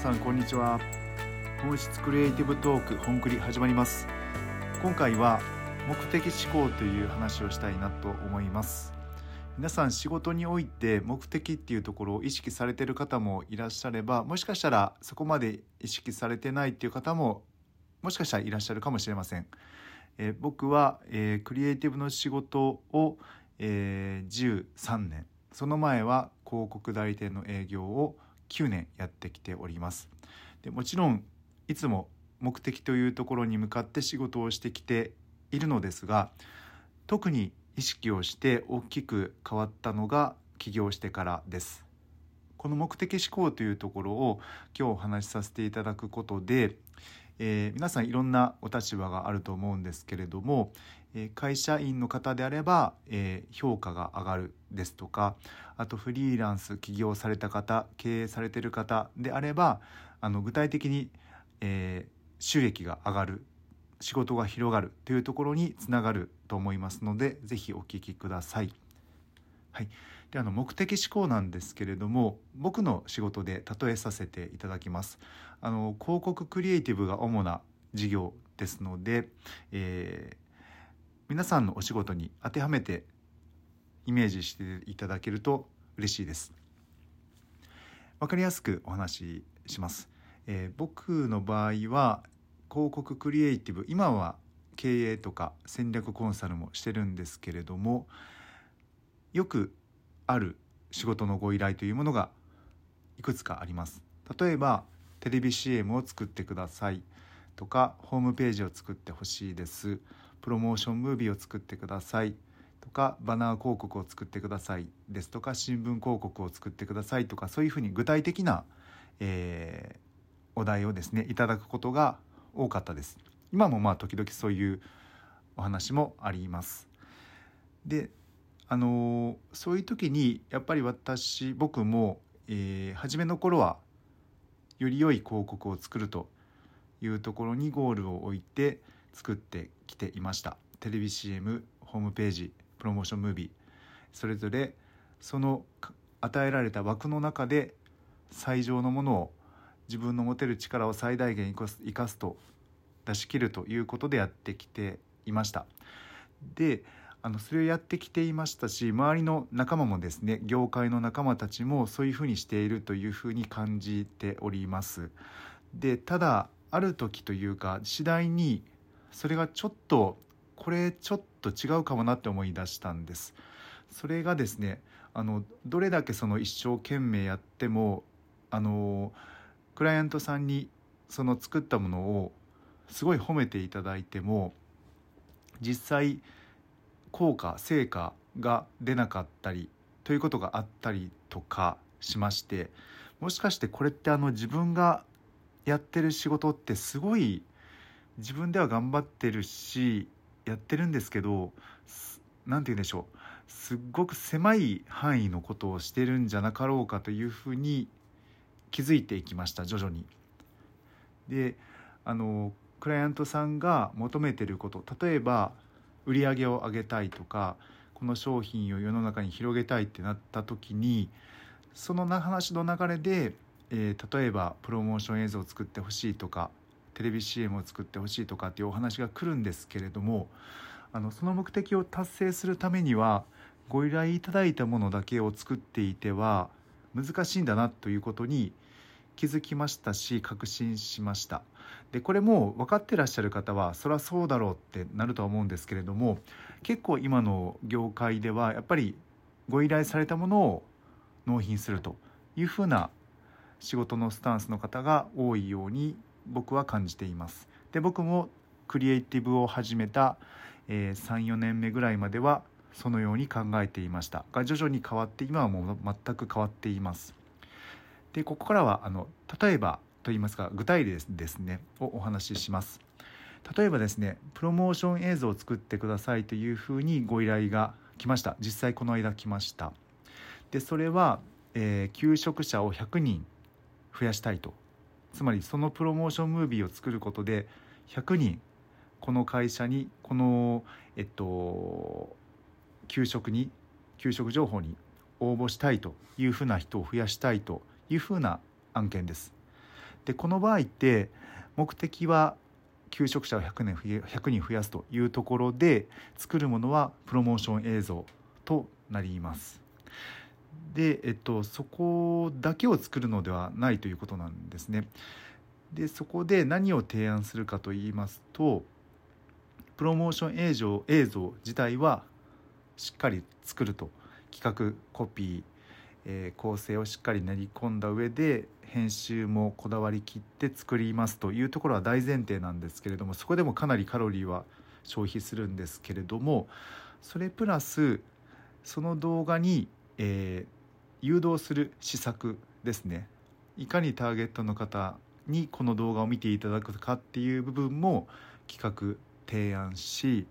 さんこんにちは。本質クリエイティブトーク本クリ始まります。今回は目的思考という話をしたいなと思います。皆さん仕事において目的っていうところを意識されている方もいらっしゃればもしかしたらそこまで意識されてないっていう方ももしかしたらいらっしゃるかもしれません、えー、僕は、えー、クリエイティブの仕事を、えー、13年。その前は広告代理店の営業を9年やってきております。でもちろんいつも目的というところに向かって仕事をしてきているのですが特に意識をして大きく変わったのが起業してからです。この目的思考というところを今日お話しさせていただくことで、えー、皆さんいろんなお立場があると思うんですけれども、えー、会社員の方であれば、えー、評価が上がるですとかあとフリーランス起業された方経営されてる方であればあの具体的に、え収益が上がる仕事が広がるというところにつながると思いますので是非お聞きください。はい、であの目的思考なんですけれども僕の仕事で例えさせていただきますあの広告クリエイティブが主な事業ですので、えー、皆さんのお仕事に当てはめてイメージしていただけると嬉しいです。分かりやすくお話しします、えー、僕の場合は広告クリエイティブ今は経営とか戦略コンサルもしてるんですけれどもよくある仕事のご依頼というものがいくつかあります。例えばテレビ CM を作ってくださいとかホームページを作ってほしいです。プロモーションムービーを作ってください。とかバナー広告を作ってください。ですとか新聞広告を作ってください。とかそういうふうに具体的な、えー、お題をですねいただくことが多かったです。今もまあ時々そういうお話もあります。であのそういう時にやっぱり私僕も、えー、初めの頃はより良い広告を作るというところにゴールを置いて作ってきていました。テレビ CM ホームページプロモーションムービー。それぞれその与えられた枠の中で最上のものを自分の持てる力を最大限生かすと出し切るということでやってきていました。であのそれをやってきていましたし周りの仲間もですね業界の仲間たちもそういうふうにしているというふうに感じております。でただある時というか次第にそれがちょっとこれちょっと違うかもなって思い出したんです。それがですねあのどれだけその一生懸命やってもあのクライアントさんにその作ったものをすごい褒めていただいても実際効果成果が出なかったりということがあったりとかしましてもしかしてこれってあの自分がやってる仕事ってすごい自分では頑張ってるしやってるんですけど何て言うんでしょうすっごく狭い範囲のことをしてるんじゃなかろうかというふうに気づいていきました徐々に。であのクライアントさんが求めてること例えば売り上げを上げたいとかこの商品を世の中に広げたいってなった時にその話の流れで、えー、例えばプロモーション映像を作ってほしいとかテレビ CM を作ってほしいとかっていうお話が来るんですけれどもあのその目的を達成するためにはご依頼いただいたものだけを作っていては難しいんだなということに気づきましたし確信しました。でこれも分かってらっしゃる方はそりゃそうだろうってなるとは思うんですけれども結構今の業界ではやっぱりご依頼されたものを納品するというふうな仕事のスタンスの方が多いように僕は感じています。で僕もクリエイティブを始めた、えー、34年目ぐらいまではそのように考えていました。が徐々に変わって今はもう全く変わっています。でここからはあの例えばといいますか具体例ですねをお話しします。例えばですねプロモーション映像を作ってくださいというふうにご依頼が来ました。実際この間来ました。でそれは、えー、求職者を100人増やしたいとつまりそのプロモーションムービーを作ることで100人この会社にこのえっと給食に給食情報に応募したいというふうな人を増やしたいというふうな案件ですでこの場合って目的は求職者を100年100人増やすというところで作るものはプロモーション映像となります。で、えっと、そこだけを作るのではないということなんですね。でそこで何を提案するかと言いますとプロモーション映像映像自体はしっかり作ると企画コピー、えー、構成をしっかり練り込んだ上で編集もこだわりきって作りますというところは大前提なんですけれどもそこでもかなりカロリーは消費するんですけれどもそれプラスその動画に、えー、誘導する施策ですね。いかにターゲットの方にこの動画を見ていただくかっていう部分も企画提案し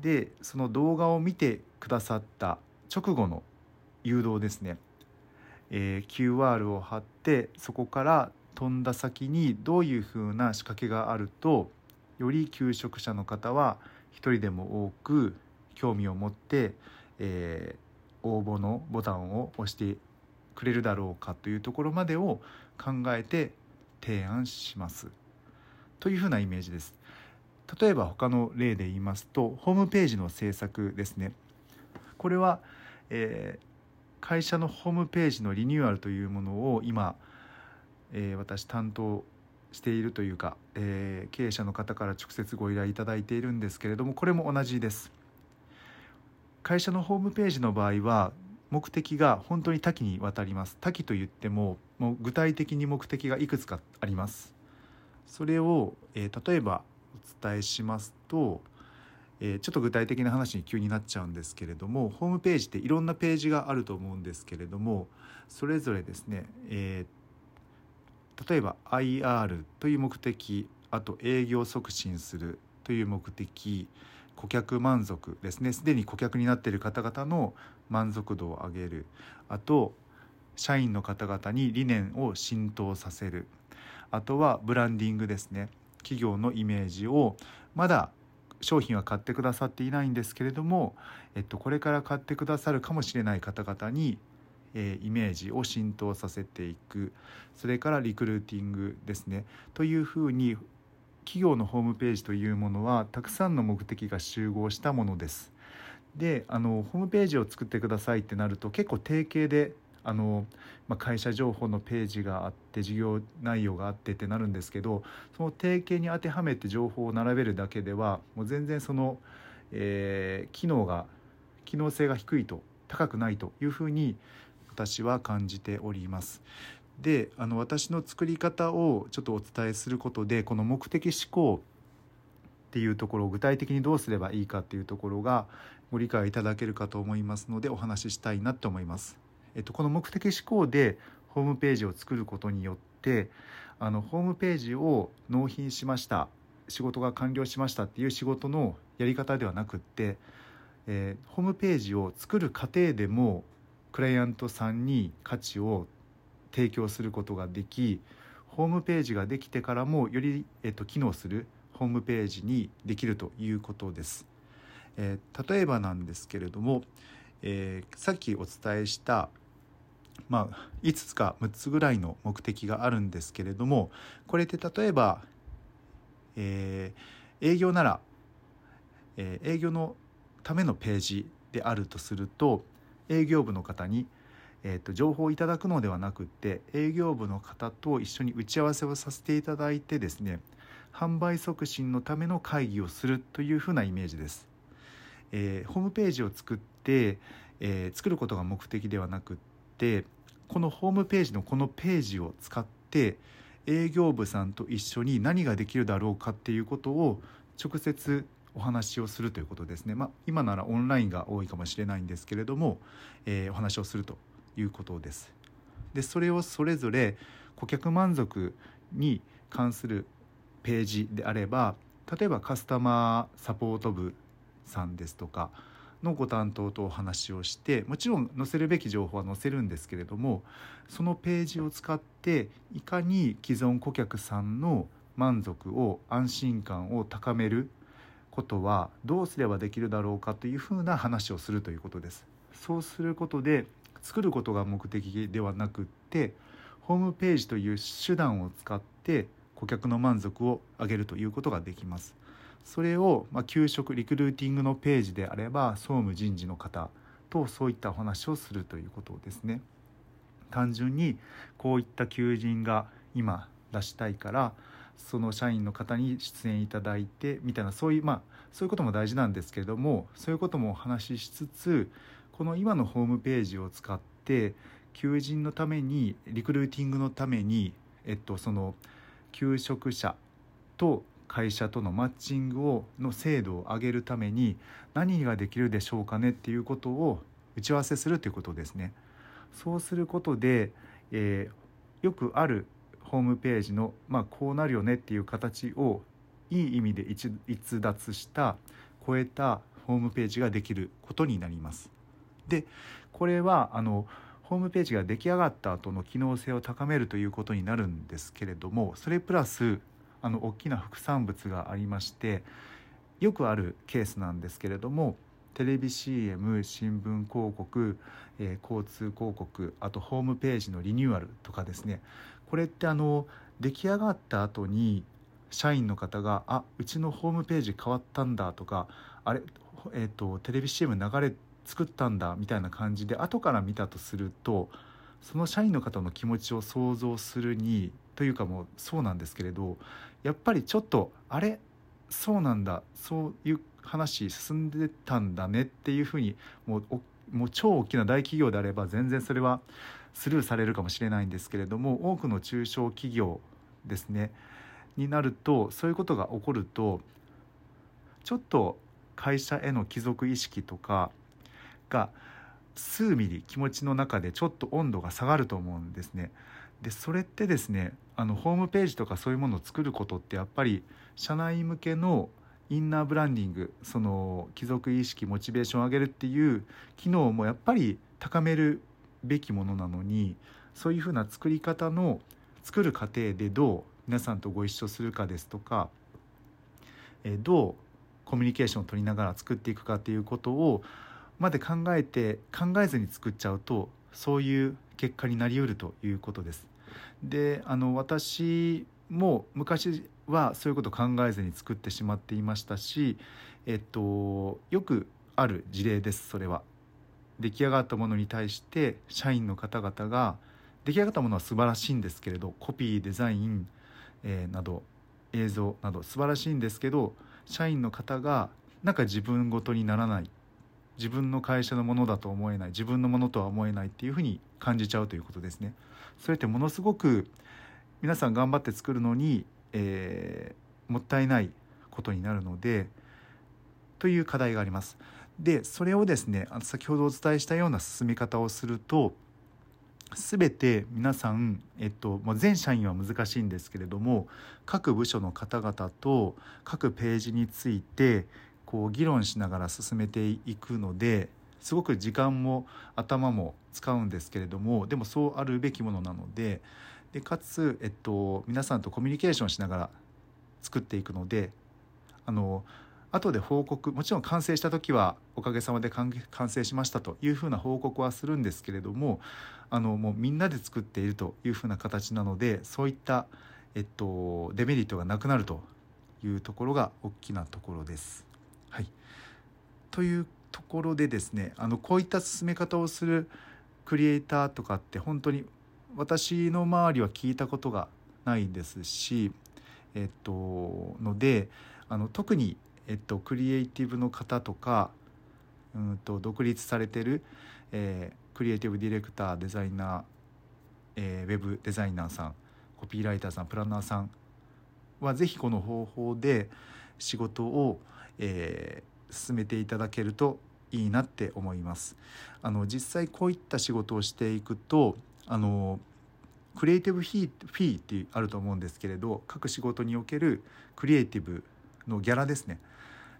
でその動画を見てくださった直後の誘導ですね、えー、QR を貼ってそこから飛んだ先にどういうふうな仕掛けがあるとより求職者の方は一人でも多く興味を持って、えー、応募のボタンを押してくれるだろうかというところまでを考えて提案します。というふうなイメージです。例えば他の例で言いますとホームページの制作ですね。これは、えー、会社のホームページのリニューアルというものを今、えー、私担当しているというか、えー、経営者の方から直接ご依頼いただいているんですけれどもこれも同じです。会社のホームページの場合は目的が本当に多岐にわたります。多岐と言ってももう具体的に目的がいくつかあります。それを、えー、例えばお伝えしますと、えー、ちょっと具体的な話に急になっちゃうんですけれどもホームページっていろんなページがあると思うんですけれどもそれぞれですね、えー、例えば IR という目的あと営業促進するという目的顧客満足ですね。すでに顧客になっている方々の満足度を上げる。あと社員の方々に理念を浸透させる。あとはブランディングですね。企業のイメージをまだ商品は買ってくださっていないんですけれども、えっと、これから買ってくださるかもしれない方々に、えー、イメージを浸透させていく。それからリクルーティングですね。というふうに企業のホームページというものはたくさんの目的が集合したものです。であのホームページを作ってくださいってなると結構定型であの、まあ、会社情報のページがあって事業内容があってってなるんですけどその定型に当てはめて情報を並べるだけではもう全然その、えー、機能が機能性が低いと高くないというふうに私は感じております。であの私の作り方をちょっとお伝えすることでこの目的思考っていうところを具体的にどうすればいいかっていうところがご理解いただけるかと思いますのでお話ししたいなと思います。えっと、この目的思考でホームページを作ることによってあのホームページを納品しました仕事が完了しましたっていう仕事のやり方ではなくって、えー、ホームページを作る過程でもクライアントさんに価値を提供することができホームページができてからもより、えっと、機能するホームページにできるということです。えー、例えばなんですけれども、えー、さっきお伝えしたまあ、5つか6つぐらいの目的があるんですけれどもこれって例えば、えー、営業なら、えー、営業のためのページであるとすると営業部の方にえーと、情報をいただくのではなくって営業部の方と一緒に打ち合わせをさせていただいてですね販売促進のための会議をするというふうなイメージです。えー、ホームページを作って、えー、作ることが目的ではなくってこのホームページのこのページを使って営業部さんと一緒に何ができるだろうかっていうことを直接お話をするということですね、まあ、今ならオンラインが多いかもしれないんですけれども、えー、お話をするということです。でそれをそれぞれ顧客満足に関するページであれば例えばカスタマーサポート部さんですとかのご担当とお話をしてもちろん載せるべき情報は載せるんですけれどもそのページを使っていかに既存顧客さんの満足を安心感を高めることはどうすればできるだろうかというふうな話をするということです。そうすることで作ることが目的ではなくってホームページという手段を使って顧客の満足を上げるということができます。それを、まあ、給食リクルーティングのページであれば総務人事の方とそういったお話をするということですね。単純にこういった求人が今出したいからその社員の方に出演いただいてみたいなそういうまあそういうことも大事なんですけれどもそういうこともお話ししつつこの今のホームページを使って求人のためにリクルーティングのために、えっと、その求職者と会社とのマッチングをの精度を上げるために何ができるでしょうかねっていうことを打ち合わせするということですね。そうすることで、えー、よくあるホームページの、まあ、こうなるよねっていう形をいい意味で逸脱した超えたホームページができることになります。でこれはあのホームページが出来上がった後の機能性を高めるということになるんですけれどもそれプラスあの大きな副産物がありましてよくあるケースなんですけれどもテレビ CM 新聞広告、えー、交通広告あとホームページのリニューアルとかですね。これってあの出来上がった後に社員の方が「あうちのホームページ変わったんだ」とか「あれ、えーと、テレビ CM 流れ作ったんだ」みたいな感じで後から見たとするとその社員の方の気持ちを想像するにというかもうそうなんですけれどやっぱりちょっとあれ？そうなんだ。そういう話進んでたんだねっていうふうにもうもう超大きな大企業であれば全然それはスルーされるかもしれないんですけれども多くの中小企業ですねになるとそういうことが起こるとちょっと会社への帰属意識とかが数ミリ気持ちの中でちょっと温度が下がると思うんですね。でそれってですねあのホームページとかそういうものを作ることってやっぱり社内向けのインナーブランディングその貴族意識モチベーションを上げるっていう機能もやっぱり高めるべきものなのにそういうふうな作り方の作る過程でどう皆さんとご一緒するかですとか、えどうコミュニケーションを取りながら作っていくかっていうことをまで考えて考えずに作っちゃうとそういう結果になりうるということです。であの私も昔はそういうことを考えずに作ってしまっていましたし、えっと、よくある事例ですそれは。出来上がったものに対して社員の方々が出来上がったものは素晴らしいんですけれどコピーデザイン、えー、など映像など素晴らしいんですけど社員の方がなんか自分ごとにならない自分の会社のものだと思えない自分のものとは思えないっていうふうに感じちゃうということですね。それってものすごく皆さん頑張って作るのに、えー、もったいないことになるのでという課題があります。でそれをですね先ほどお伝えしたような進め方をすると全て皆さん、えっと、全社員は難しいんですけれども各部署の方々と各ページについてこう議論しながら進めていくのですごく時間も頭も使うんですけれどもでもそうあるべきものなのででかつ、えっと、皆さんとコミュニケーションしながら作っていくのであの後で報告もちろん完成した時はおかげさまで完成しましたというふうな報告はするんですけれどもあのもうみんなで作っているというふうな形なのでそういった、えっと、デメリットがなくなるというところが大きなところです。はい、というところでですねあのこういった進め方をするクリエイターとかって本当に私の周りは聞いたことがないですしえっとのであの特に、えっと、クリエイティブの方とかうんと独立されてる、えー、クリエイティブディレクターデザイナー、えー、ウェブデザイナーさんコピーライターさんプランナーさんは是非この方法で仕事を、えー、進めていただけるといいなって思います。あの実際こういった仕事をしていくとあのクリエイティブフィーフィーってあると思うんですけれど各仕事におけるクリエイティブのギャラですね。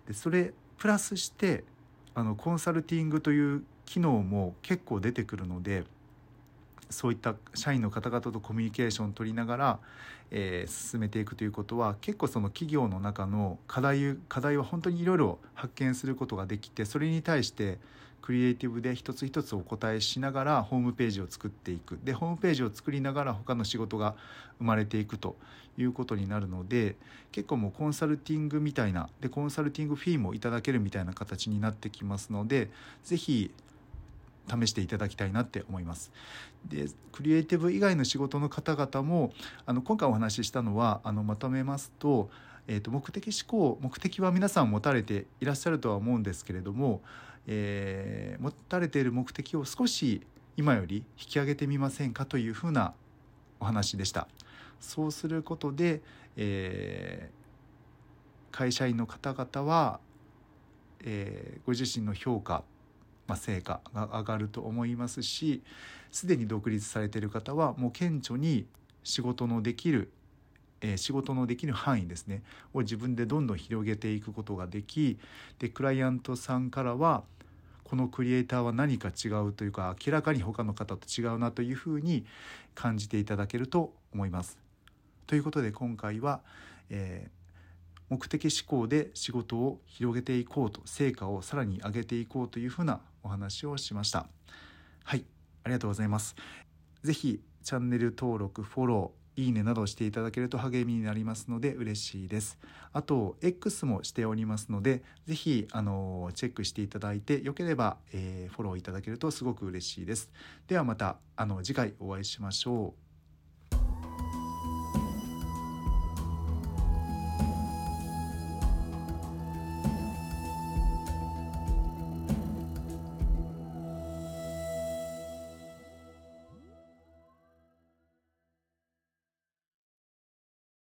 でそれプラスしてあのコンサルティングという機能も結構出てくるのでそういった社員の方々とコミュニケーションを取りながら、えー、進めていくということは結構その企業の中の課題課題は本当にいろいろ発見することができてそれに対してクリエイティブで一つ一つお答えしながらホームページを作っていく。でホームページを作りながら他の仕事が生まれていくということになるので結構もうコンサルティングみたいなでコンサルティングフィーもいただけるみたいな形になってきますので是非試していただきたいなって思います。でクリエイティブ以外の仕事の方々もあの今回お話ししたのはあのまとめますと,、えー、と目的思考目的は皆さん持たれていらっしゃるとは思うんですけれども、えー、持たれている目的を少し今より引き上げてみませんかというふうなお話でした。そうすることで、えー、会社員の方々は、えー、ご自身の評価まあ、成果が上がると思いますしすでに独立されている方はもう顕著に仕事のできる、えー、仕事のできる範囲ですねを自分でどんどん広げていくことができでクライアントさんからはこのクリエイターは何か違うというか明らかに他の方と違うなというふうに感じていただけると思います。ということで今回は、えー目的思考で仕事を広げていこうと成果をさらに上げていこうというふうなお話をしましたはいありがとうございます是非チャンネル登録フォローいいねなどしていただけると励みになりますので嬉しいです。あと、X もしておりますので、是非あの、チェックしていただいて、よければ、えー、フォローいただけるとすごく嬉しいです。ではまた、あの、次回お会いしましょう。